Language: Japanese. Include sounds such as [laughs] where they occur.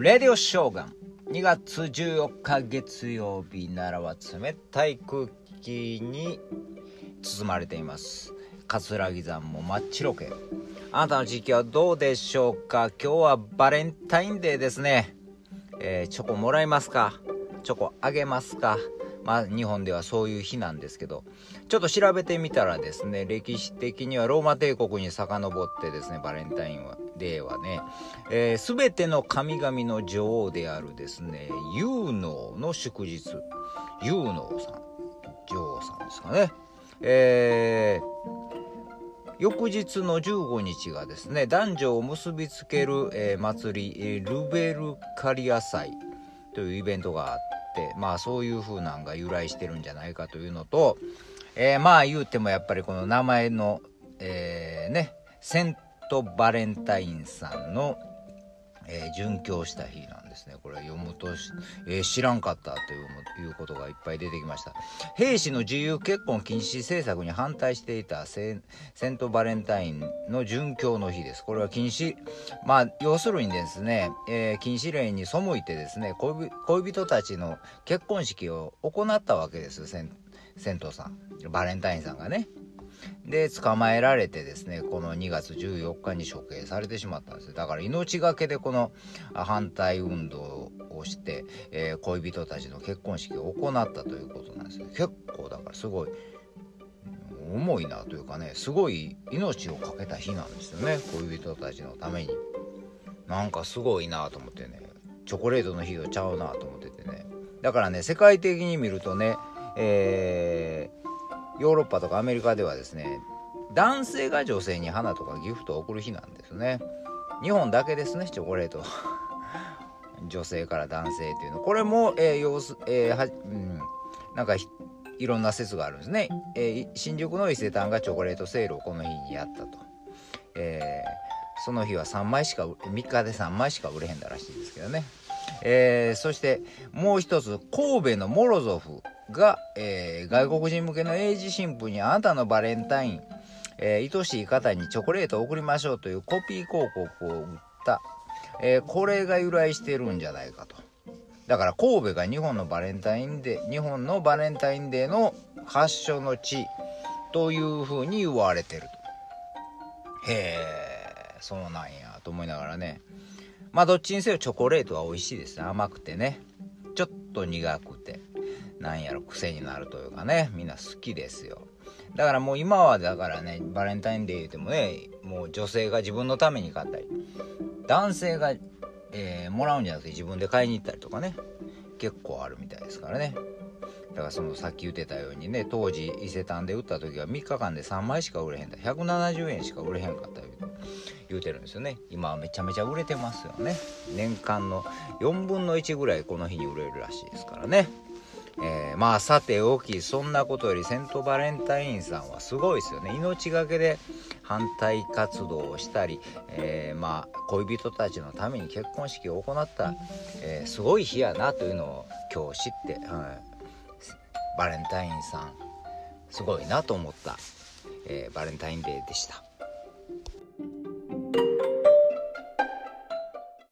レディオショーガン2月14日月曜日ならは冷たい空気に包まれています桂木山も真っ白けあなたの地域はどうでしょうか今日はバレンタインデーですね、えー、チョコもらえますかチョコあげますかまあ、日本ではそういう日なんですけどちょっと調べてみたらですね歴史的にはローマ帝国に遡ってですねバレンタインはデーはね、えー、全ての神々の女王であるですねユーノーの祝日。ユーノーさん女王さんですかね。えー、翌日の15日がですね男女を結びつける、えー、祭りルベルカリア祭というイベントがあっまあそういう風なんが由来してるんじゃないかというのと、えー、まあ言うてもやっぱりこの名前の、えー、ねセントバレンタインさんの、えー、殉教した日なんですね。これ読むと、えー、知らんかったということがいっぱい出てきました。兵士の自由結婚禁止政策に反対していたセントバレンタインの殉教の日です。これは禁止まあ要するにですね、えー、禁止令に背いてですね恋人たちの結婚式を行ったわけですセンセントさんバレンタインさんがね。で捕まえられてですねこの2月14日に処刑されてしまったんですだから命がけでこの反対運動をして、えー、恋人たちの結婚式を行ったということなんですよ。結構だからすごい重いなというかねすごい命を懸けた日なんですよね。恋人たちのために。なんかすごいなと思ってねチョコレートの日をちゃうなと思っててね。だからね世界的に見るとねえヨーロッパとかアメリカではですね男性が女性に花とかギフトを贈る日なんですね。日本だけですねチョコレート [laughs] 女性から男性っていうの。これも、えー様子えー、はうん、なんかいろんな説があるんですね、えー、新宿の伊勢丹がチョコレートセールをこの日にやったと、えー、その日は3枚しか3日で3枚しか売れへんだらしいんですけどね、えー、そしてもう一つ神戸のモロゾフが、えー、外国人向けの英字新聞にあなたのバレンタイン、えー、愛しい方にチョコレートを送りましょうというコピー広告を売った、え、これが由来してるんじゃないかと。だから神戸が日本のバレンタインデー、日本のバレンタインデーの発祥の地というふうに言われてると。へえ、そうなんやと思いながらね。まあどっちにせよチョコレートは美味しいです甘くてね。ちょっと苦くて。なんやろ癖になるというかねみんな好きですよだからもう今はだからねバレンタインデー言うてもねもう女性が自分のために買ったり男性が、えー、もらうんじゃなくて自分で買いに行ったりとかね結構あるみたいですからね。だからそのさっき言ってたようにね当時伊勢丹で売った時は3日間で3枚しか売れへんだ。170円しか売れへんかった言うてるんですよね。今はめちゃめちゃ売れてますよね。年間の4分の1ぐらいこの日に売れるらしいですからね。えー、まあさておきそんなことよりセントバレンタインさんはすごいですよね命がけで反対活動をしたり、えー、まあ恋人たちのために結婚式を行った、えー、すごい日やなというのを今日知って、はい、バレンタインさんすごいなと思った、えバレンタインデーでした。